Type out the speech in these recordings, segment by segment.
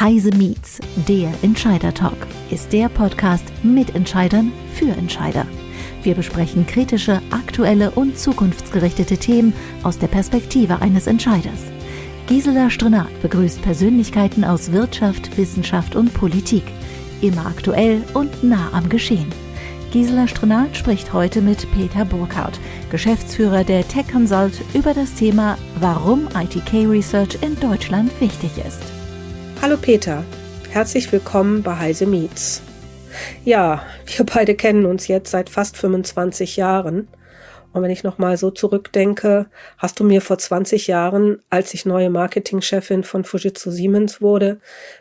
Heise Meets, der Entscheider Talk, ist der Podcast mit Entscheidern für Entscheider. Wir besprechen kritische, aktuelle und zukunftsgerichtete Themen aus der Perspektive eines Entscheiders. Gisela Strenat begrüßt Persönlichkeiten aus Wirtschaft, Wissenschaft und Politik. Immer aktuell und nah am Geschehen. Gisela Strenat spricht heute mit Peter Burkhardt, Geschäftsführer der Tech Consult, über das Thema, warum ITK Research in Deutschland wichtig ist. Hallo Peter, herzlich willkommen bei Heise Meets. Ja, wir beide kennen uns jetzt seit fast 25 Jahren. Und wenn ich nochmal so zurückdenke, hast du mir vor 20 Jahren, als ich neue Marketingchefin von Fujitsu Siemens wurde,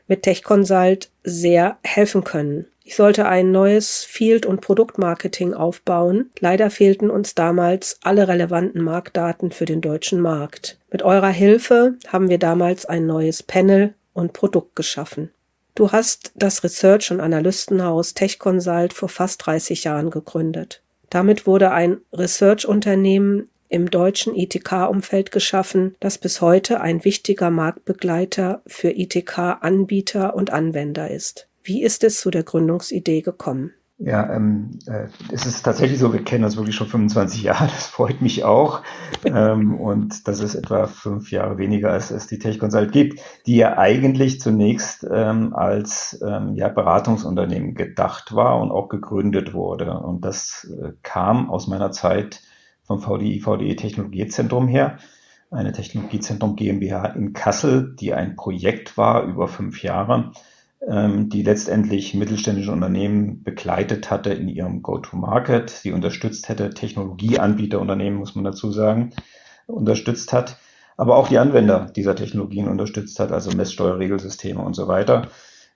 mit Tech Consult sehr helfen können. Ich sollte ein neues Field- und Produktmarketing aufbauen. Leider fehlten uns damals alle relevanten Marktdaten für den deutschen Markt. Mit eurer Hilfe haben wir damals ein neues Panel und Produkt geschaffen. Du hast das Research- und Analystenhaus Tech Consult vor fast 30 Jahren gegründet. Damit wurde ein Research-Unternehmen im deutschen ITK-Umfeld geschaffen, das bis heute ein wichtiger Marktbegleiter für ITK-Anbieter und Anwender ist. Wie ist es zu der Gründungsidee gekommen? Ja, ähm, äh, es ist tatsächlich so, wir kennen uns wirklich schon 25 Jahre, das freut mich auch. ähm, und das ist etwa fünf Jahre weniger, als es die Tech Consult gibt, die ja eigentlich zunächst ähm, als ähm, ja, Beratungsunternehmen gedacht war und auch gegründet wurde. Und das äh, kam aus meiner Zeit vom VDI, VDE Technologiezentrum her, eine Technologiezentrum GmbH in Kassel, die ein Projekt war über fünf Jahre die letztendlich mittelständische Unternehmen begleitet hatte in ihrem Go-to-Market, sie unterstützt hätte, Technologieanbieterunternehmen, muss man dazu sagen, unterstützt hat, aber auch die Anwender dieser Technologien unterstützt hat, also Messsteuerregelsysteme und so weiter.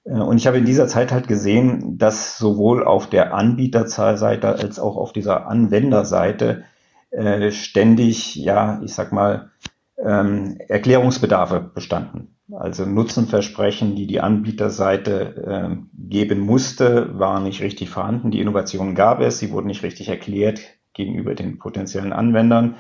Äh, und ich habe in dieser Zeit halt gesehen, dass sowohl auf der Anbieterseite als auch auf dieser Anwenderseite äh, ständig, ja, ich sag mal, ähm, Erklärungsbedarfe bestanden. Also Nutzenversprechen, die die Anbieterseite äh, geben musste, waren nicht richtig vorhanden. Die Innovationen gab es, sie wurden nicht richtig erklärt gegenüber den potenziellen Anwendern.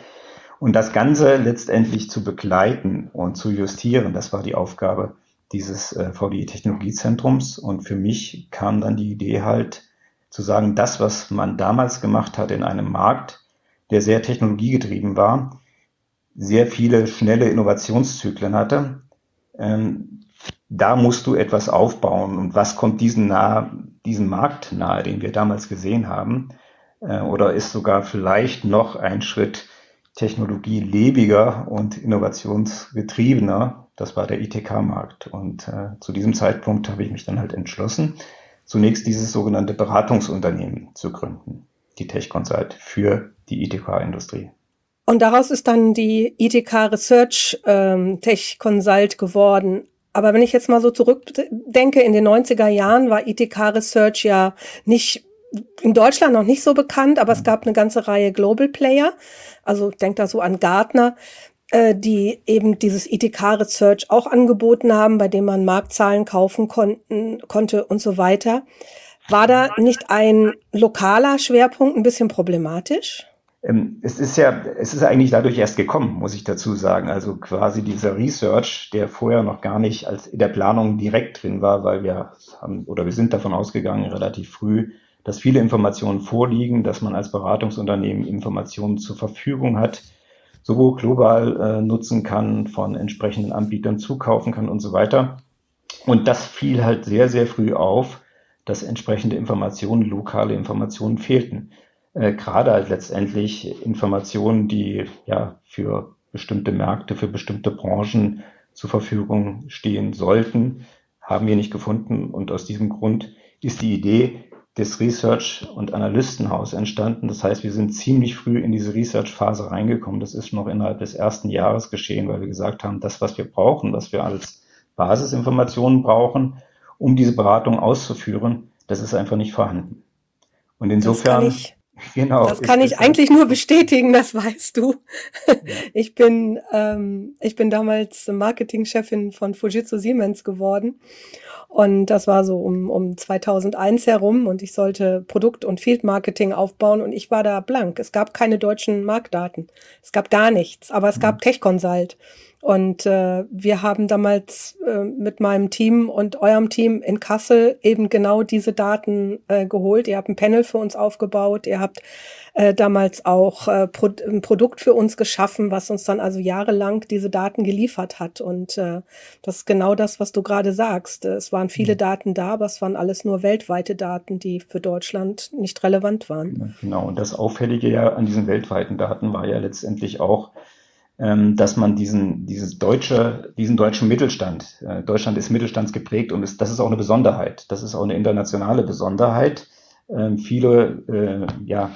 Und das Ganze letztendlich zu begleiten und zu justieren, das war die Aufgabe dieses äh, VDI Technologiezentrums. Und für mich kam dann die Idee halt zu sagen, das, was man damals gemacht hat in einem Markt, der sehr technologiegetrieben war, sehr viele schnelle Innovationszyklen hatte, ähm, da musst du etwas aufbauen. Und was kommt diesen, nahe, diesen Markt nahe, den wir damals gesehen haben? Äh, oder ist sogar vielleicht noch ein Schritt technologielebiger und innovationsgetriebener? Das war der ITK-Markt. Und äh, zu diesem Zeitpunkt habe ich mich dann halt entschlossen, zunächst dieses sogenannte Beratungsunternehmen zu gründen, die Tech Consult für die ITK-Industrie. Und daraus ist dann die ITK Research ähm, Tech Consult geworden. Aber wenn ich jetzt mal so zurückdenke, in den 90er Jahren war ITK Research ja nicht in Deutschland noch nicht so bekannt, aber es gab eine ganze Reihe Global Player. Also ich denke da so an Gartner, äh, die eben dieses ITK Research auch angeboten haben, bei dem man Marktzahlen kaufen konnten, konnte und so weiter. War da nicht ein lokaler Schwerpunkt ein bisschen problematisch? Ähm, es ist ja, es ist eigentlich dadurch erst gekommen, muss ich dazu sagen. Also quasi dieser Research, der vorher noch gar nicht als in der Planung direkt drin war, weil wir haben oder wir sind davon ausgegangen, relativ früh, dass viele Informationen vorliegen, dass man als Beratungsunternehmen Informationen zur Verfügung hat, sowohl global äh, nutzen kann, von entsprechenden Anbietern zukaufen kann und so weiter. Und das fiel halt sehr, sehr früh auf, dass entsprechende Informationen, lokale Informationen fehlten äh, gerade halt letztendlich Informationen, die ja für bestimmte Märkte, für bestimmte Branchen zur Verfügung stehen sollten, haben wir nicht gefunden. Und aus diesem Grund ist die Idee des Research- und Analystenhaus entstanden. Das heißt, wir sind ziemlich früh in diese Research-Phase reingekommen. Das ist noch innerhalb des ersten Jahres geschehen, weil wir gesagt haben, das, was wir brauchen, was wir als Basisinformationen brauchen, um diese Beratung auszuführen, das ist einfach nicht vorhanden. Und insofern Genau. Das kann ich eigentlich nur bestätigen, das weißt du. Ja. Ich bin, ähm, ich bin damals Marketingchefin von Fujitsu Siemens geworden. Und das war so um, um 2001 herum und ich sollte Produkt- und Field Marketing aufbauen und ich war da blank. Es gab keine deutschen Marktdaten. Es gab gar nichts, aber es gab mhm. Tech Consult. Und äh, wir haben damals äh, mit meinem Team und eurem Team in Kassel eben genau diese Daten äh, geholt. Ihr habt ein Panel für uns aufgebaut. Ihr habt äh, damals auch äh, Pro ein Produkt für uns geschaffen, was uns dann also jahrelang diese Daten geliefert hat. Und äh, das ist genau das, was du gerade sagst. Es waren viele mhm. Daten da, aber es waren alles nur weltweite Daten, die für Deutschland nicht relevant waren. Genau. Und das Auffällige ja an diesen weltweiten Daten war ja letztendlich auch, dass man diesen, dieses deutsche, diesen deutschen Mittelstand, äh, Deutschland ist mittelstandsgeprägt und ist, das ist auch eine Besonderheit. Das ist auch eine internationale Besonderheit. Ähm, viele äh, ja,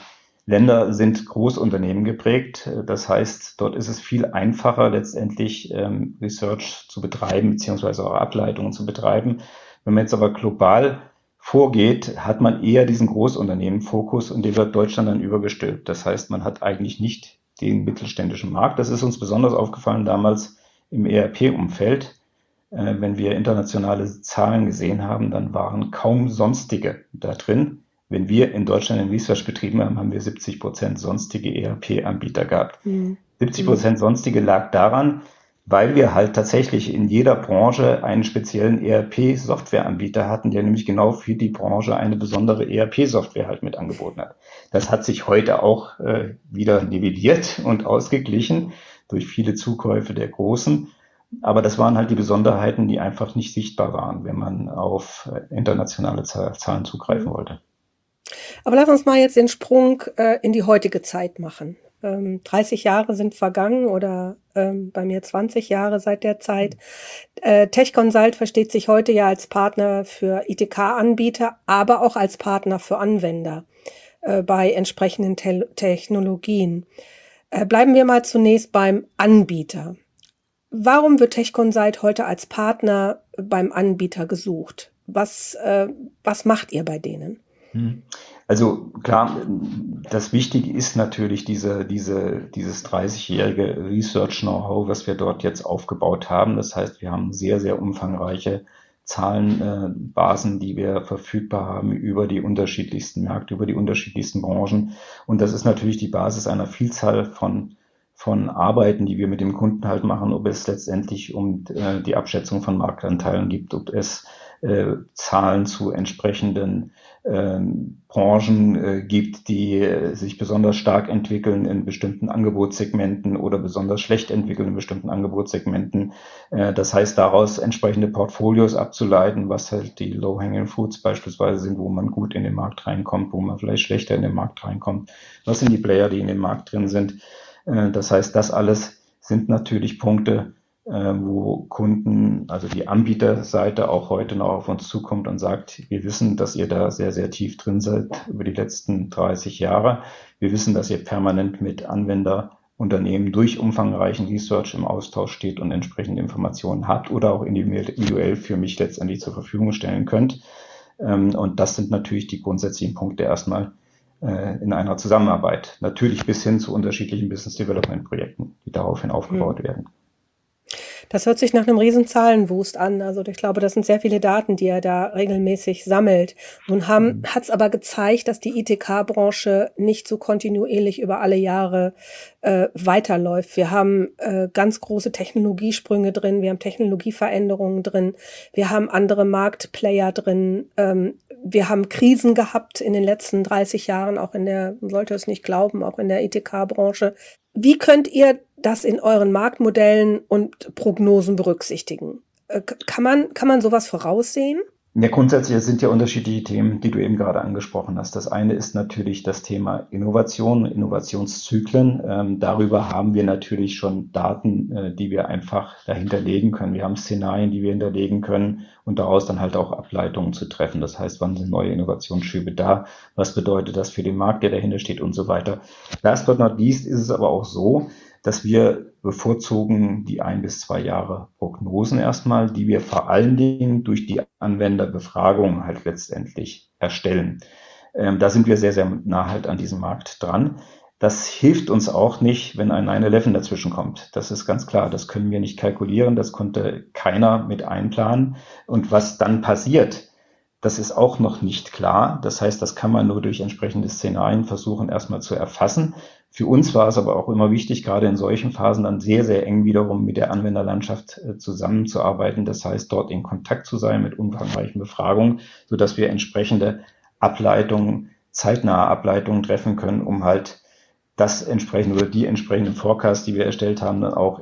Länder sind Großunternehmen geprägt. Das heißt, dort ist es viel einfacher, letztendlich ähm, Research zu betreiben, beziehungsweise auch Ableitungen zu betreiben. Wenn man jetzt aber global vorgeht, hat man eher diesen Großunternehmen-Fokus und der wird Deutschland dann übergestülpt. Das heißt, man hat eigentlich nicht den mittelständischen Markt. Das ist uns besonders aufgefallen damals im ERP-Umfeld. Äh, wenn wir internationale Zahlen gesehen haben, dann waren kaum sonstige da drin. Wenn wir in Deutschland einen Research betrieben haben, haben wir 70 Prozent sonstige ERP-Anbieter gehabt. Mhm. 70 Prozent sonstige lag daran, weil wir halt tatsächlich in jeder Branche einen speziellen ERP-Softwareanbieter hatten, der nämlich genau für die Branche eine besondere ERP-Software halt mit angeboten hat. Das hat sich heute auch äh, wieder nivelliert und ausgeglichen durch viele Zukäufe der Großen. Aber das waren halt die Besonderheiten, die einfach nicht sichtbar waren, wenn man auf äh, internationale Zahlen zugreifen wollte. Aber lass uns mal jetzt den Sprung äh, in die heutige Zeit machen. Ähm, 30 Jahre sind vergangen oder ähm, bei mir 20 Jahre seit der Zeit. Äh, Tech Consult versteht sich heute ja als Partner für ITK-Anbieter, aber auch als Partner für Anwender äh, bei entsprechenden Te Technologien. Äh, bleiben wir mal zunächst beim Anbieter. Warum wird Tech Consult heute als Partner beim Anbieter gesucht? Was, äh, was macht ihr bei denen? Hm. Also klar, das Wichtige ist natürlich diese, diese, dieses 30-jährige Research-Know-how, was wir dort jetzt aufgebaut haben. Das heißt, wir haben sehr, sehr umfangreiche Zahlenbasen, äh, die wir verfügbar haben über die unterschiedlichsten Märkte, über die unterschiedlichsten Branchen. Und das ist natürlich die Basis einer Vielzahl von von Arbeiten, die wir mit dem Kunden halt machen, ob es letztendlich um äh, die Abschätzung von Marktanteilen gibt, ob es äh, Zahlen zu entsprechenden ähm, Branchen äh, gibt, die äh, sich besonders stark entwickeln in bestimmten Angebotssegmenten oder besonders schlecht entwickeln in bestimmten Angebotssegmenten. Äh, das heißt, daraus entsprechende Portfolios abzuleiten, was halt die Low-Hanging Fruits beispielsweise sind, wo man gut in den Markt reinkommt, wo man vielleicht schlechter in den Markt reinkommt. Was sind die Player, die in dem Markt drin sind? Äh, das heißt, das alles sind natürlich Punkte, wo Kunden, also die Anbieterseite auch heute noch auf uns zukommt und sagt, wir wissen, dass ihr da sehr, sehr tief drin seid über die letzten 30 Jahre. Wir wissen, dass ihr permanent mit Anwenderunternehmen durch umfangreichen Research im Austausch steht und entsprechende Informationen habt oder auch individuell für mich letztendlich zur Verfügung stellen könnt. Ähm, und das sind natürlich die grundsätzlichen Punkte erstmal äh, in einer Zusammenarbeit. Natürlich bis hin zu unterschiedlichen Business Development Projekten, die daraufhin aufgebaut mhm. werden. Das hört sich nach einem riesen Zahlenwust an. Also ich glaube, das sind sehr viele Daten, die er da regelmäßig sammelt. Nun haben, mhm. hat es aber gezeigt, dass die ITK-Branche nicht so kontinuierlich über alle Jahre äh, weiterläuft. Wir haben äh, ganz große Technologiesprünge drin, wir haben Technologieveränderungen drin, wir haben andere Marktplayer drin, ähm, wir haben Krisen gehabt in den letzten 30 Jahren, auch in der, sollte es nicht glauben, auch in der ITK-Branche. Wie könnt ihr das in euren Marktmodellen und Prognosen berücksichtigen? Äh, kann man, kann man sowas voraussehen? Ja, grundsätzlich sind ja unterschiedliche Themen, die du eben gerade angesprochen hast. Das eine ist natürlich das Thema Innovation, Innovationszyklen. Ähm, darüber haben wir natürlich schon Daten, äh, die wir einfach dahinter legen können. Wir haben Szenarien, die wir hinterlegen können und daraus dann halt auch Ableitungen zu treffen. Das heißt, wann sind neue Innovationsschübe da? Was bedeutet das für den Markt, der dahinter steht und so weiter. Last but not least ist es aber auch so, dass wir bevorzugen die ein bis zwei Jahre Prognosen erstmal, die wir vor allen Dingen durch die Anwenderbefragung halt letztendlich erstellen. Ähm, da sind wir sehr, sehr nah halt an diesem Markt dran. Das hilft uns auch nicht, wenn ein 9-11 dazwischen kommt. Das ist ganz klar. Das können wir nicht kalkulieren. Das konnte keiner mit einplanen. Und was dann passiert, das ist auch noch nicht klar. Das heißt, das kann man nur durch entsprechende Szenarien versuchen, erstmal zu erfassen. Für uns war es aber auch immer wichtig, gerade in solchen Phasen dann sehr, sehr eng wiederum mit der Anwenderlandschaft äh, zusammenzuarbeiten. Das heißt, dort in Kontakt zu sein mit umfangreichen Befragungen, sodass wir entsprechende Ableitungen, zeitnahe Ableitungen treffen können, um halt das entsprechende oder die entsprechenden Forecasts, die wir erstellt haben, dann auch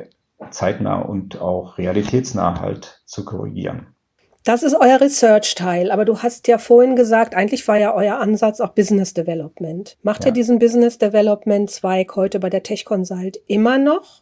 zeitnah und auch realitätsnah halt zu korrigieren. Das ist euer Research-Teil, aber du hast ja vorhin gesagt, eigentlich war ja euer Ansatz auch Business Development. Macht ja. ihr diesen Business Development-Zweig heute bei der Tech Consult immer noch?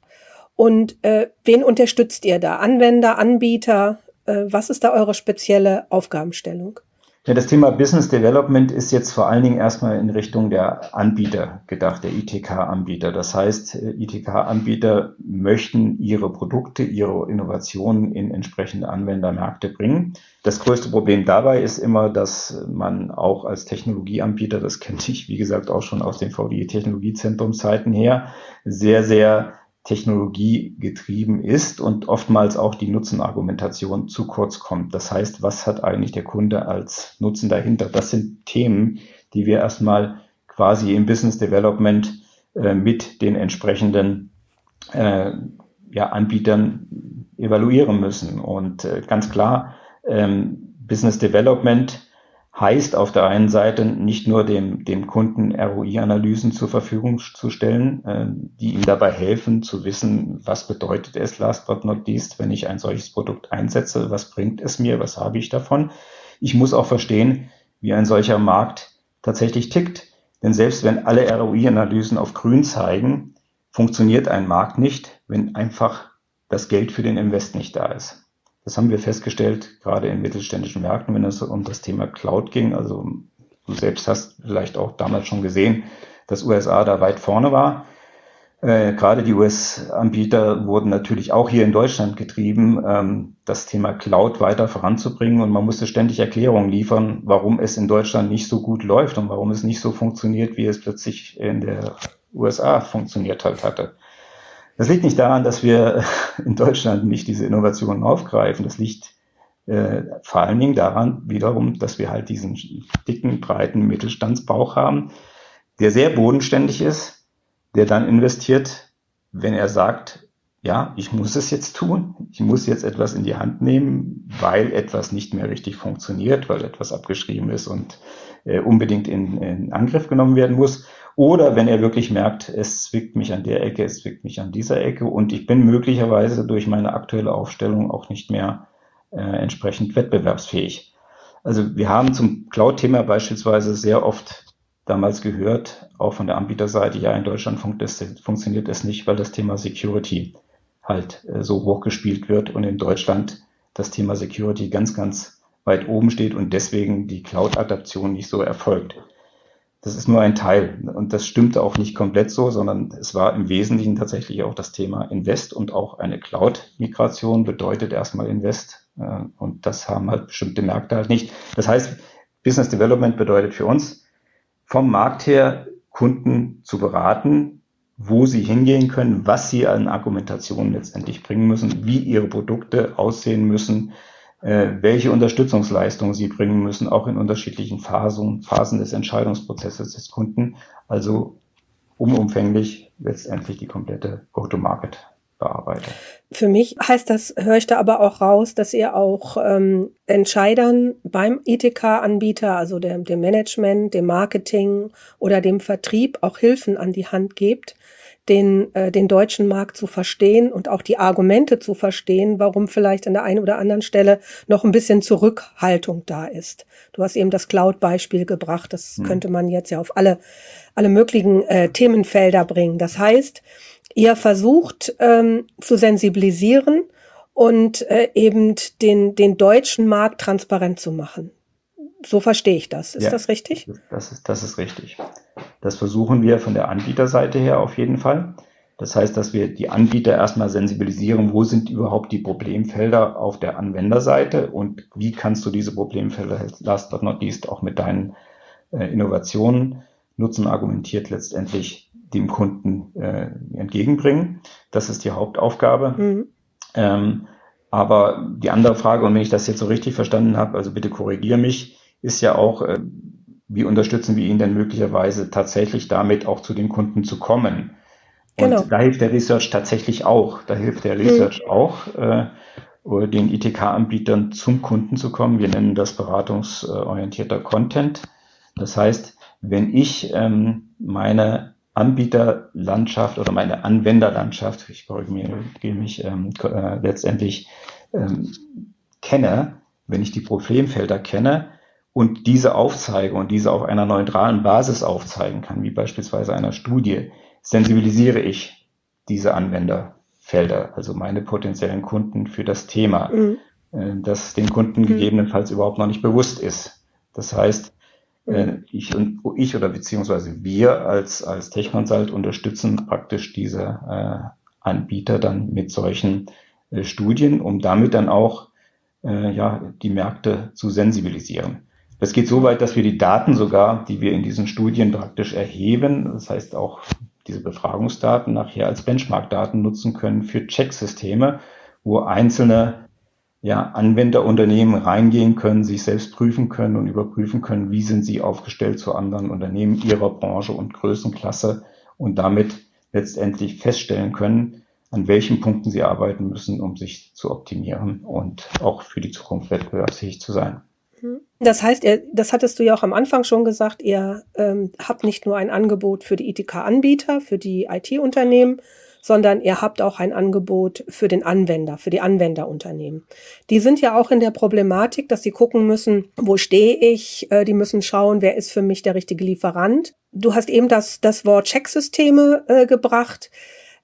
Und äh, wen unterstützt ihr da? Anwender, Anbieter? Äh, was ist da eure spezielle Aufgabenstellung? Ja, das Thema Business Development ist jetzt vor allen Dingen erstmal in Richtung der Anbieter gedacht, der ITK-Anbieter. Das heißt, ITK-Anbieter möchten ihre Produkte, ihre Innovationen in entsprechende Anwendermärkte bringen. Das größte Problem dabei ist immer, dass man auch als Technologieanbieter, das kenne ich, wie gesagt, auch schon aus den VDI-Technologiezentrumszeiten her, sehr, sehr technologiegetrieben ist und oftmals auch die Nutzenargumentation zu kurz kommt. Das heißt, was hat eigentlich der Kunde als Nutzen dahinter? Das sind Themen, die wir erstmal quasi im Business Development äh, mit den entsprechenden äh, ja, Anbietern evaluieren müssen. Und äh, ganz klar, ähm, Business Development heißt auf der einen Seite nicht nur dem, dem Kunden ROI-Analysen zur Verfügung zu stellen, äh, die ihm dabei helfen zu wissen, was bedeutet es last but not least, wenn ich ein solches Produkt einsetze, was bringt es mir, was habe ich davon. Ich muss auch verstehen, wie ein solcher Markt tatsächlich tickt. Denn selbst wenn alle ROI-Analysen auf grün zeigen, funktioniert ein Markt nicht, wenn einfach das Geld für den Invest nicht da ist. Das haben wir festgestellt, gerade in mittelständischen Märkten, wenn es um das Thema Cloud ging. Also du selbst hast vielleicht auch damals schon gesehen, dass USA da weit vorne war. Äh, gerade die US-Anbieter wurden natürlich auch hier in Deutschland getrieben, ähm, das Thema Cloud weiter voranzubringen. Und man musste ständig Erklärungen liefern, warum es in Deutschland nicht so gut läuft und warum es nicht so funktioniert, wie es plötzlich in der USA funktioniert halt hatte. Das liegt nicht daran, dass wir in Deutschland nicht diese Innovationen aufgreifen. Das liegt äh, vor allen Dingen daran wiederum, dass wir halt diesen dicken, breiten Mittelstandsbauch haben, der sehr bodenständig ist, der dann investiert, wenn er sagt, ja, ich muss es jetzt tun, ich muss jetzt etwas in die Hand nehmen, weil etwas nicht mehr richtig funktioniert, weil etwas abgeschrieben ist und äh, unbedingt in, in Angriff genommen werden muss. Oder wenn er wirklich merkt, es zwickt mich an der Ecke, es zwickt mich an dieser Ecke und ich bin möglicherweise durch meine aktuelle Aufstellung auch nicht mehr äh, entsprechend wettbewerbsfähig. Also wir haben zum Cloud-Thema beispielsweise sehr oft damals gehört, auch von der Anbieterseite, ja, in Deutschland fun funktioniert es nicht, weil das Thema Security halt äh, so hochgespielt wird und in Deutschland das Thema Security ganz, ganz weit oben steht und deswegen die Cloud-Adaption nicht so erfolgt. Das ist nur ein Teil und das stimmte auch nicht komplett so, sondern es war im Wesentlichen tatsächlich auch das Thema Invest und auch eine Cloud-Migration bedeutet erstmal Invest äh, und das haben halt bestimmte Märkte halt nicht. Das heißt, Business Development bedeutet für uns, vom Markt her Kunden zu beraten, wo sie hingehen können, was sie an Argumentationen letztendlich bringen müssen, wie ihre Produkte aussehen müssen, welche Unterstützungsleistungen sie bringen müssen, auch in unterschiedlichen Phasen, Phasen des Entscheidungsprozesses des Kunden. Also umumfänglich letztendlich die komplette Go-to-Market bearbeite. Für mich heißt das, höre ich da aber auch raus, dass ihr auch ähm, Entscheidern beim ETK-Anbieter, also dem, dem Management, dem Marketing oder dem Vertrieb auch Hilfen an die Hand gebt, den, äh, den deutschen Markt zu verstehen und auch die Argumente zu verstehen, warum vielleicht an der einen oder anderen Stelle noch ein bisschen Zurückhaltung da ist. Du hast eben das Cloud-Beispiel gebracht, das hm. könnte man jetzt ja auf alle, alle möglichen äh, Themenfelder bringen. Das heißt, ihr versucht ähm, zu sensibilisieren und äh, eben den, den deutschen Markt transparent zu machen. So verstehe ich das. Ist ja, das richtig? Das ist, das ist richtig. Das versuchen wir von der Anbieterseite her auf jeden Fall. Das heißt, dass wir die Anbieter erstmal sensibilisieren, wo sind überhaupt die Problemfelder auf der Anwenderseite und wie kannst du diese Problemfelder last but not least auch mit deinen äh, Innovationen nutzen argumentiert letztendlich dem Kunden äh, entgegenbringen. Das ist die Hauptaufgabe. Mhm. Ähm, aber die andere Frage, und wenn ich das jetzt so richtig verstanden habe, also bitte korrigiere mich, ist ja auch, äh, wie unterstützen wir ihn denn möglicherweise tatsächlich damit auch zu den Kunden zu kommen? Und genau. da hilft der Research tatsächlich auch. Da hilft der Research mhm. auch, äh, den ITK-Anbietern zum Kunden zu kommen. Wir nennen das beratungsorientierter Content. Das heißt, wenn ich ähm, meine Anbieterlandschaft oder meine Anwenderlandschaft, ich korrigiere mich ähm, äh, letztendlich ähm, kenne, wenn ich die Problemfelder kenne und diese aufzeige und diese auf einer neutralen Basis aufzeigen kann, wie beispielsweise einer Studie, sensibilisiere ich diese Anwenderfelder, also meine potenziellen Kunden für das Thema, mhm. äh, das den Kunden mhm. gegebenenfalls überhaupt noch nicht bewusst ist. Das heißt, äh, ich und ich oder beziehungsweise wir als als Tech Consult unterstützen praktisch diese äh, Anbieter dann mit solchen äh, Studien, um damit dann auch äh, ja die Märkte zu sensibilisieren. Das geht so weit, dass wir die Daten sogar, die wir in diesen Studien praktisch erheben, das heißt auch diese Befragungsdaten nachher als Benchmark-Daten nutzen können für Checksysteme, wo einzelne ja, Anwenderunternehmen reingehen können, sich selbst prüfen können und überprüfen können, wie sind sie aufgestellt zu anderen Unternehmen ihrer Branche und Größenklasse und damit letztendlich feststellen können, an welchen Punkten sie arbeiten müssen, um sich zu optimieren und auch für die Zukunft wettbewerbsfähig zu sein. Mhm. Das heißt, das hattest du ja auch am Anfang schon gesagt, ihr ähm, habt nicht nur ein Angebot für die ITK-Anbieter, für die IT-Unternehmen, sondern ihr habt auch ein Angebot für den Anwender, für die Anwenderunternehmen. Die sind ja auch in der Problematik, dass sie gucken müssen, wo stehe ich? Äh, die müssen schauen, wer ist für mich der richtige Lieferant. Du hast eben das, das Wort Checksysteme äh, gebracht.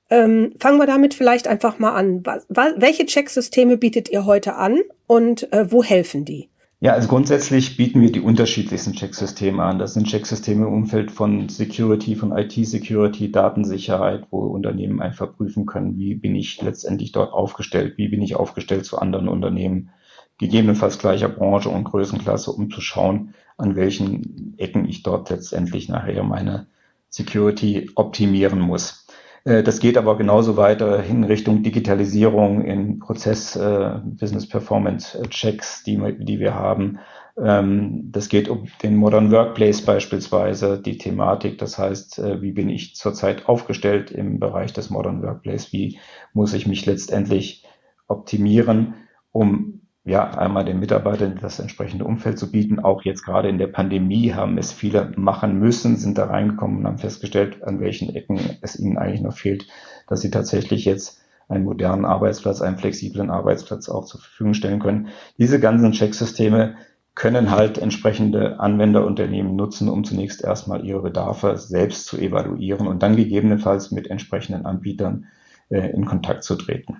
Ähm, fangen wir damit vielleicht einfach mal an. Was, welche Checksysteme bietet ihr heute an und äh, wo helfen die? Ja, also grundsätzlich bieten wir die unterschiedlichsten Checksysteme an. Das sind Checksysteme im Umfeld von Security, von IT-Security, Datensicherheit, wo Unternehmen einfach prüfen können, wie bin ich letztendlich dort aufgestellt, wie bin ich aufgestellt zu anderen Unternehmen, gegebenenfalls gleicher Branche und Größenklasse, um zu schauen, an welchen Ecken ich dort letztendlich nachher meine Security optimieren muss. Äh, das geht aber genauso weiter in Richtung Digitalisierung in Prozess, äh, Business Performance Checks, die, die wir haben. Ähm, das geht um den Modern Workplace beispielsweise, die Thematik. Das heißt, äh, wie bin ich zurzeit aufgestellt im Bereich des Modern Workplace? Wie muss ich mich letztendlich optimieren, um ja, einmal den Mitarbeitern das entsprechende Umfeld zu bieten. Auch jetzt gerade in der Pandemie haben es viele machen müssen, sind da reingekommen und haben festgestellt, an welchen Ecken es ihnen eigentlich noch fehlt, dass sie tatsächlich jetzt einen modernen Arbeitsplatz, einen flexiblen Arbeitsplatz auch zur Verfügung stellen können. Diese ganzen Checksysteme können halt entsprechende Anwenderunternehmen nutzen, um zunächst erstmal ihre Bedarfe selbst zu evaluieren und dann gegebenenfalls mit entsprechenden Anbietern äh, in Kontakt zu treten.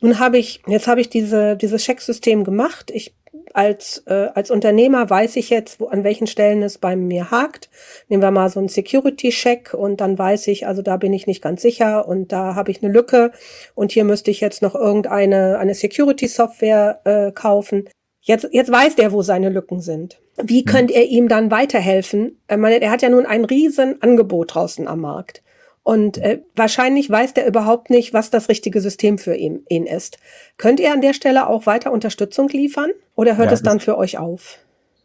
Nun habe ich, jetzt habe ich diese, dieses Checksystem gemacht. Ich als, äh, als Unternehmer weiß ich jetzt, wo, an welchen Stellen es bei mir hakt. Nehmen wir mal so einen Security-Check und dann weiß ich, also da bin ich nicht ganz sicher und da habe ich eine Lücke und hier müsste ich jetzt noch irgendeine eine Security-Software äh, kaufen. Jetzt, jetzt weiß der, wo seine Lücken sind. Wie mhm. könnt ihr ihm dann weiterhelfen? Meine, er hat ja nun ein riesen Angebot draußen am Markt. Und äh, wahrscheinlich weiß der überhaupt nicht, was das richtige System für ihn, ihn ist. Könnt ihr an der Stelle auch weiter Unterstützung liefern oder hört ja, es dann für euch auf?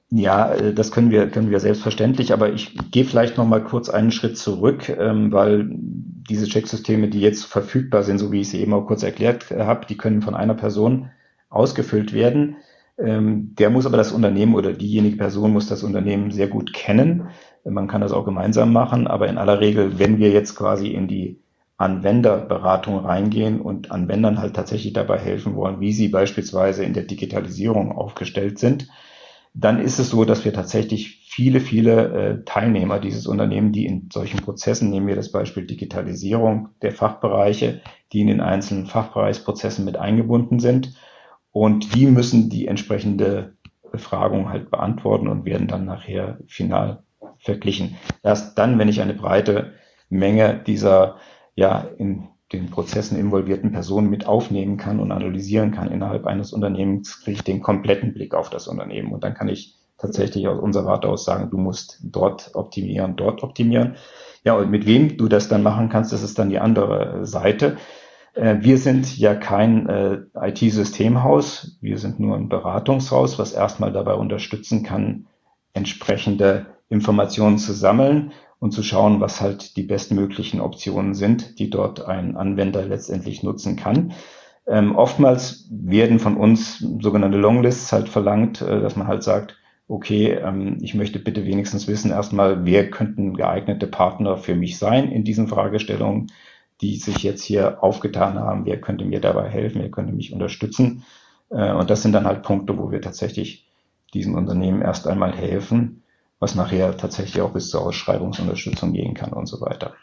Ja, äh, das können wir, können wir selbstverständlich, aber ich gehe vielleicht noch mal kurz einen Schritt zurück, ähm, weil diese Checksysteme, die jetzt verfügbar sind, so wie ich sie eben auch kurz erklärt habe, die können von einer Person ausgefüllt werden. Ähm, der muss aber das Unternehmen oder diejenige Person muss das Unternehmen sehr gut kennen. Man kann das auch gemeinsam machen, aber in aller Regel, wenn wir jetzt quasi in die Anwenderberatung reingehen und Anwendern halt tatsächlich dabei helfen wollen, wie sie beispielsweise in der Digitalisierung aufgestellt sind, dann ist es so, dass wir tatsächlich viele, viele äh, Teilnehmer dieses Unternehmen, die in solchen Prozessen, nehmen wir das Beispiel Digitalisierung der Fachbereiche, die in den einzelnen Fachbereichsprozessen mit eingebunden sind. Und die müssen die entsprechende Befragung halt beantworten und werden dann nachher final verglichen. Erst dann, wenn ich eine breite Menge dieser ja in den Prozessen involvierten Personen mit aufnehmen kann und analysieren kann innerhalb eines Unternehmens, kriege ich den kompletten Blick auf das Unternehmen. Und dann kann ich tatsächlich aus unserer Warte aus sagen, du musst dort optimieren, dort optimieren. Ja, und mit wem du das dann machen kannst, das ist dann die andere Seite. Äh, wir sind ja kein äh, IT-Systemhaus, wir sind nur ein Beratungshaus, was erstmal dabei unterstützen kann, entsprechende Informationen zu sammeln und zu schauen, was halt die bestmöglichen Optionen sind, die dort ein Anwender letztendlich nutzen kann. Ähm, oftmals werden von uns sogenannte Longlists halt verlangt, äh, dass man halt sagt, okay, ähm, ich möchte bitte wenigstens wissen erstmal, wer könnten geeignete Partner für mich sein in diesen Fragestellungen, die sich jetzt hier aufgetan haben, wer könnte mir dabei helfen, wer könnte mich unterstützen. Äh, und das sind dann halt Punkte, wo wir tatsächlich diesen Unternehmen erst einmal helfen, was nachher tatsächlich auch bis zur Ausschreibungsunterstützung gehen kann und so weiter.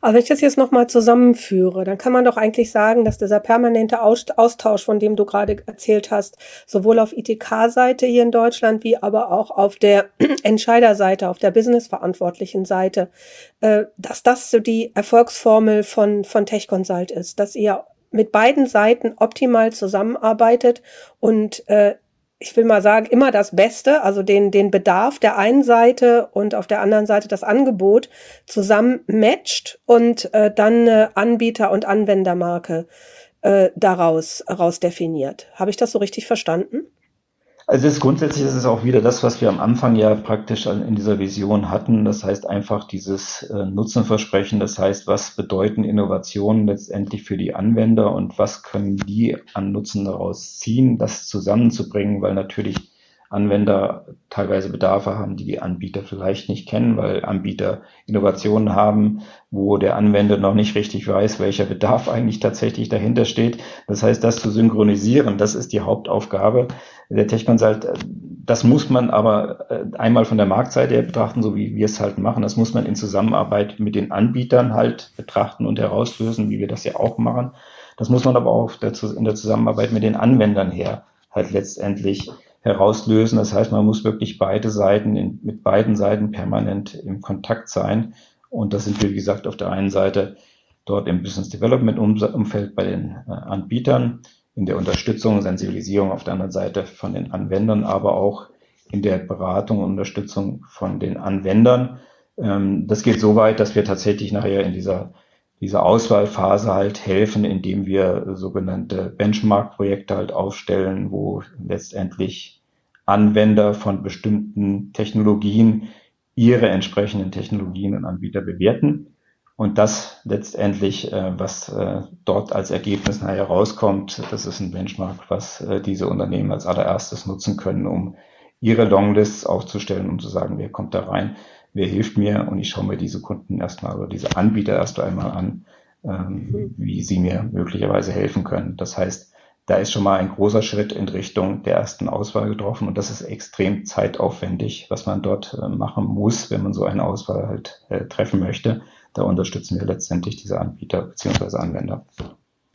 Aber wenn ich das jetzt nochmal zusammenführe, dann kann man doch eigentlich sagen, dass dieser permanente Austausch, von dem du gerade erzählt hast, sowohl auf ITK-Seite hier in Deutschland wie aber auch auf der Entscheiderseite, auf der businessverantwortlichen Seite, äh, dass das so die Erfolgsformel von, von Tech Consult ist, dass ihr mit beiden Seiten optimal zusammenarbeitet und äh, ich will mal sagen, immer das Beste, also den, den Bedarf der einen Seite und auf der anderen Seite das Angebot zusammen matcht und äh, dann eine Anbieter- und Anwendermarke äh, daraus raus definiert. Habe ich das so richtig verstanden? Also das grundsätzlich ist es auch wieder das, was wir am Anfang ja praktisch in dieser Vision hatten. Das heißt einfach dieses äh, Nutzenversprechen. Das heißt, was bedeuten Innovationen letztendlich für die Anwender und was können die an Nutzen daraus ziehen, das zusammenzubringen, weil natürlich Anwender teilweise Bedarfe haben, die die Anbieter vielleicht nicht kennen, weil Anbieter Innovationen haben, wo der Anwender noch nicht richtig weiß, welcher Bedarf eigentlich tatsächlich dahinter steht. Das heißt, das zu synchronisieren, das ist die Hauptaufgabe der Tech Consult. Das muss man aber äh, einmal von der Marktseite her betrachten, so wie wir es halt machen. Das muss man in Zusammenarbeit mit den Anbietern halt betrachten und herauslösen, wie wir das ja auch machen. Das muss man aber auch in der Zusammenarbeit mit den Anwendern her halt letztendlich herauslösen. Das heißt, man muss wirklich beide Seiten in, mit beiden Seiten permanent im Kontakt sein. Und das sind wir, wie gesagt, auf der einen Seite dort im Business Development Umfeld bei den äh, Anbietern, in der Unterstützung, Sensibilisierung auf der anderen Seite von den Anwendern, aber auch in der Beratung und Unterstützung von den Anwendern. Ähm, das geht so weit, dass wir tatsächlich nachher in dieser dieser Auswahlphase halt helfen, indem wir sogenannte Benchmark-Projekte halt aufstellen, wo letztendlich Anwender von bestimmten Technologien ihre entsprechenden Technologien und Anbieter bewerten. Und das letztendlich, äh, was äh, dort als Ergebnis nachher rauskommt, das ist ein Benchmark, was äh, diese Unternehmen als allererstes nutzen können, um ihre Longlists aufzustellen, um zu sagen, wer kommt da rein wer hilft mir und ich schaue mir diese Kunden erstmal oder diese Anbieter erst einmal an, ähm, mhm. wie sie mir möglicherweise helfen können. Das heißt, da ist schon mal ein großer Schritt in Richtung der ersten Auswahl getroffen und das ist extrem zeitaufwendig, was man dort äh, machen muss, wenn man so eine Auswahl halt äh, treffen möchte. Da unterstützen wir letztendlich diese Anbieter beziehungsweise Anwender.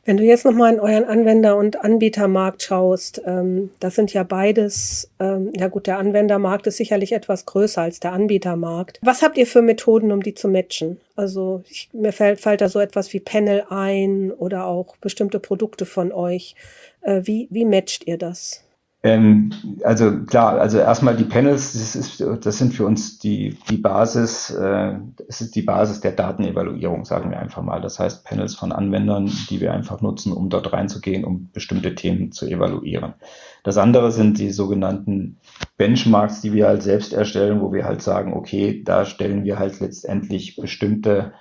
Wenn du jetzt nochmal in euren Anwender- und Anbietermarkt schaust, ähm, das sind ja beides, ähm, ja gut, der Anwendermarkt ist sicherlich etwas größer als der Anbietermarkt. Was habt ihr für Methoden, um die zu matchen? Also ich, mir fällt, fällt da so etwas wie Panel ein oder auch bestimmte Produkte von euch. Äh, wie, wie matcht ihr das? Ähm, also klar, also erstmal die Panels, das, ist, das sind für uns die, die Basis, äh, es ist die Basis der Datenevaluierung, sagen wir einfach mal. Das heißt Panels von Anwendern, die wir einfach nutzen, um dort reinzugehen, um bestimmte Themen zu evaluieren. Das andere sind die sogenannten Benchmarks, die wir halt selbst erstellen, wo wir halt sagen, okay, da stellen wir halt letztendlich bestimmte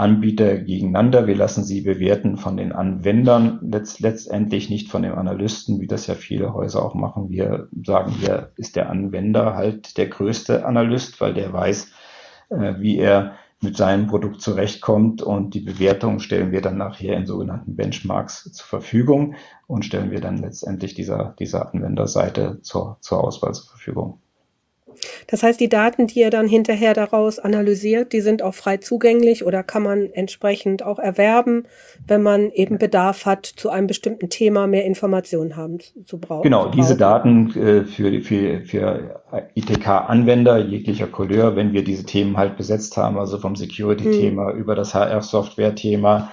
Anbieter gegeneinander. Wir lassen sie bewerten von den Anwendern, letzt, letztendlich nicht von den Analysten, wie das ja viele Häuser auch machen. Wir sagen, hier ist der Anwender halt der größte Analyst, weil der weiß, äh, wie er mit seinem Produkt zurechtkommt und die Bewertung stellen wir dann nachher in sogenannten Benchmarks zur Verfügung und stellen wir dann letztendlich dieser, dieser Anwenderseite zur, zur Auswahl zur Verfügung. Das heißt, die Daten, die ihr dann hinterher daraus analysiert, die sind auch frei zugänglich oder kann man entsprechend auch erwerben, wenn man eben Bedarf hat, zu einem bestimmten Thema mehr Informationen haben zu brauchen. Genau, diese Daten äh, für, für, für ITK-Anwender jeglicher Couleur, wenn wir diese Themen halt besetzt haben, also vom Security-Thema hm. über das HR-Software-Thema,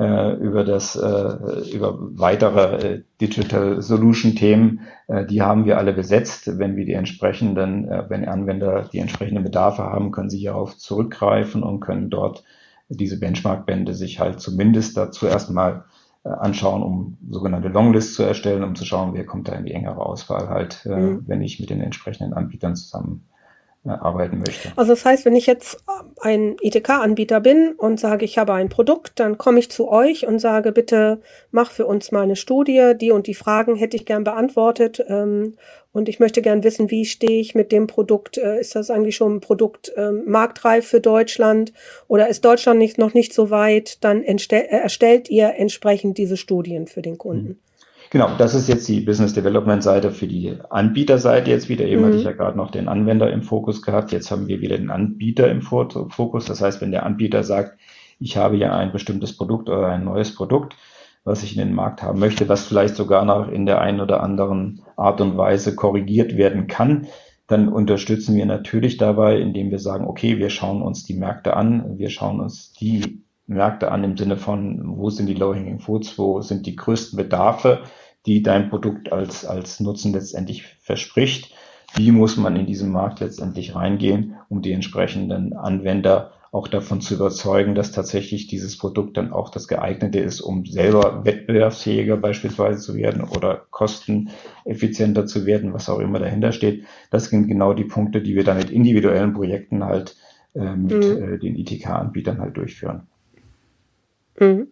äh, über das äh, über weitere äh, Digital Solution Themen, äh, die haben wir alle besetzt. Wenn wir die entsprechenden, äh, wenn Anwender die entsprechenden Bedarfe haben, können sie hierauf zurückgreifen und können dort diese Benchmark-Bände sich halt zumindest dazu erstmal äh, anschauen, um sogenannte Longlists zu erstellen, um zu schauen, wer kommt da in die engere Auswahl halt, mhm. wenn ich mit den entsprechenden Anbietern zusammen arbeiten möchte. Also das heißt, wenn ich jetzt ein ITK-Anbieter bin und sage, ich habe ein Produkt, dann komme ich zu euch und sage, bitte mach für uns mal eine Studie, die und die Fragen hätte ich gern beantwortet ähm, und ich möchte gern wissen, wie stehe ich mit dem Produkt? Äh, ist das eigentlich schon ein Produkt ähm, marktreif für Deutschland oder ist Deutschland nicht, noch nicht so weit? Dann erstellt ihr entsprechend diese Studien für den Kunden. Mhm. Genau, das ist jetzt die Business Development Seite für die Anbieterseite jetzt wieder. Eben mhm. hatte ich ja gerade noch den Anwender im Fokus gehabt. Jetzt haben wir wieder den Anbieter im Fokus. Das heißt, wenn der Anbieter sagt, ich habe ja ein bestimmtes Produkt oder ein neues Produkt, was ich in den Markt haben möchte, was vielleicht sogar noch in der einen oder anderen Art und Weise korrigiert werden kann, dann unterstützen wir natürlich dabei, indem wir sagen, okay, wir schauen uns die Märkte an, wir schauen uns die Märkte an im Sinne von, wo sind die Low-Hanging Foods, wo sind die größten Bedarfe, die dein Produkt als, als Nutzen letztendlich verspricht. Wie muss man in diesen Markt letztendlich reingehen, um die entsprechenden Anwender auch davon zu überzeugen, dass tatsächlich dieses Produkt dann auch das geeignete ist, um selber wettbewerbsfähiger beispielsweise zu werden oder kosteneffizienter zu werden, was auch immer dahinter steht. Das sind genau die Punkte, die wir dann mit individuellen Projekten halt äh, mit mhm. äh, den ITK-Anbietern halt durchführen. Mhm.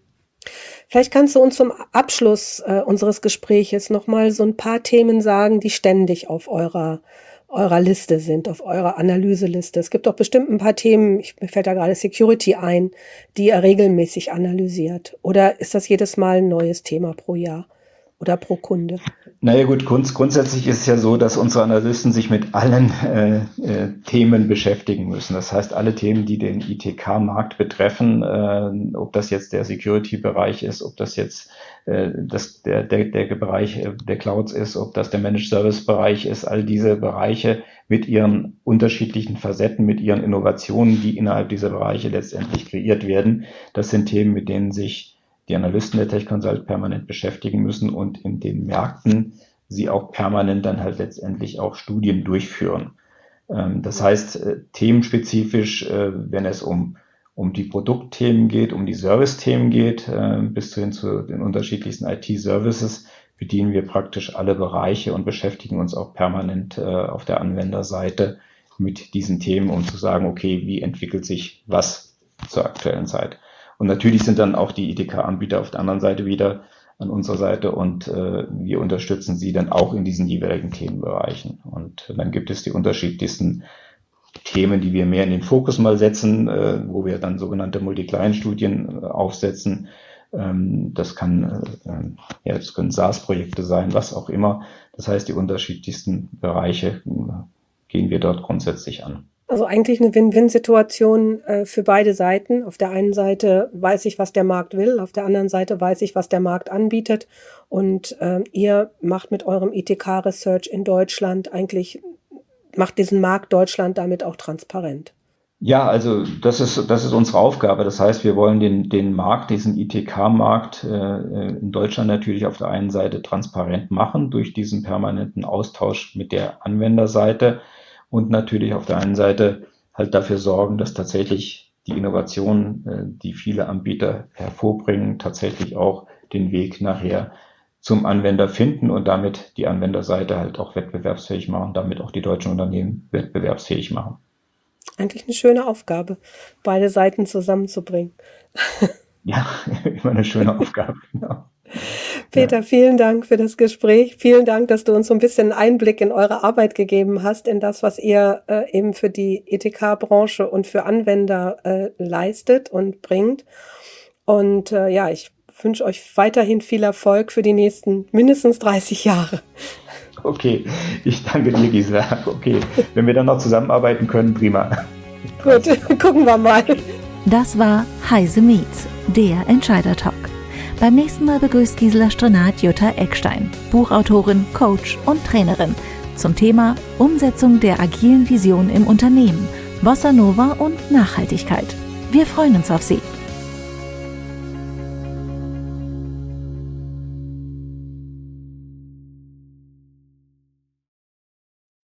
Vielleicht kannst du uns zum Abschluss äh, unseres Gespräches nochmal so ein paar Themen sagen, die ständig auf eurer, eurer Liste sind, auf eurer Analyseliste. Es gibt doch bestimmt ein paar Themen, ich, mir fällt da gerade Security ein, die ihr regelmäßig analysiert. Oder ist das jedes Mal ein neues Thema pro Jahr oder pro Kunde? Naja gut, grunds grundsätzlich ist es ja so, dass unsere Analysten sich mit allen äh, äh, Themen beschäftigen müssen. Das heißt, alle Themen, die den ITK-Markt betreffen, äh, ob das jetzt der Security-Bereich ist, ob das jetzt äh, das, der, der, der Bereich äh, der Clouds ist, ob das der Managed Service-Bereich ist, all diese Bereiche mit ihren unterschiedlichen Facetten, mit ihren Innovationen, die innerhalb dieser Bereiche letztendlich kreiert werden, das sind Themen, mit denen sich die Analysten der Tech Consult permanent beschäftigen müssen und in den Märkten sie auch permanent dann halt letztendlich auch Studien durchführen. Ähm, das heißt, äh, themenspezifisch, äh, wenn es um, um die Produktthemen geht, um die Service-Themen geht, äh, bis hin zu den unterschiedlichsten IT-Services, bedienen wir praktisch alle Bereiche und beschäftigen uns auch permanent auf der Anwenderseite mit diesen Themen, um zu sagen, okay, wie entwickelt sich was zur aktuellen Zeit. Und natürlich sind dann auch die IDK-Anbieter auf der anderen Seite wieder an unserer Seite und äh, wir unterstützen sie dann auch in diesen jeweiligen Themenbereichen. Und dann gibt es die unterschiedlichsten Themen, die wir mehr in den Fokus mal setzen, äh, wo wir dann sogenannte Multi-Client-Studien äh, aufsetzen. Ähm, das kann, äh, ja, das können SaaS-Projekte sein, was auch immer. Das heißt, die unterschiedlichsten Bereiche äh, gehen wir dort grundsätzlich an. Also eigentlich eine Win-Win-Situation äh, für beide Seiten. Auf der einen Seite weiß ich, was der Markt will, auf der anderen Seite weiß ich, was der Markt anbietet. Und äh, ihr macht mit eurem ITK-Research in Deutschland eigentlich, macht diesen Markt Deutschland damit auch transparent. Ja, also das ist, das ist unsere Aufgabe. Das heißt, wir wollen den, den Markt, diesen ITK-Markt äh, in Deutschland natürlich auf der einen Seite transparent machen durch diesen permanenten Austausch mit der Anwenderseite und natürlich auf der einen Seite halt dafür sorgen, dass tatsächlich die Innovationen, äh, die viele Anbieter hervorbringen, tatsächlich auch den Weg nachher zum Anwender finden und damit die Anwenderseite halt auch wettbewerbsfähig machen, damit auch die deutschen Unternehmen wettbewerbsfähig machen. Eigentlich eine schöne Aufgabe, beide Seiten zusammenzubringen. Ja, immer eine schöne Aufgabe, genau. Peter, vielen Dank für das Gespräch. Vielen Dank, dass du uns so ein bisschen Einblick in eure Arbeit gegeben hast, in das, was ihr äh, eben für die ETK-Branche und für Anwender äh, leistet und bringt. Und äh, ja, ich wünsche euch weiterhin viel Erfolg für die nächsten mindestens 30 Jahre. Okay, ich danke dir, Gisela. Okay, wenn wir dann noch zusammenarbeiten können, prima. Gut, gucken wir mal. Das war Heise Meets, der Entscheider-Talk. Beim nächsten Mal begrüßt Gisela Strenat Jutta Eckstein, Buchautorin, Coach und Trainerin zum Thema Umsetzung der agilen Vision im Unternehmen, Bossa Nova und Nachhaltigkeit. Wir freuen uns auf Sie.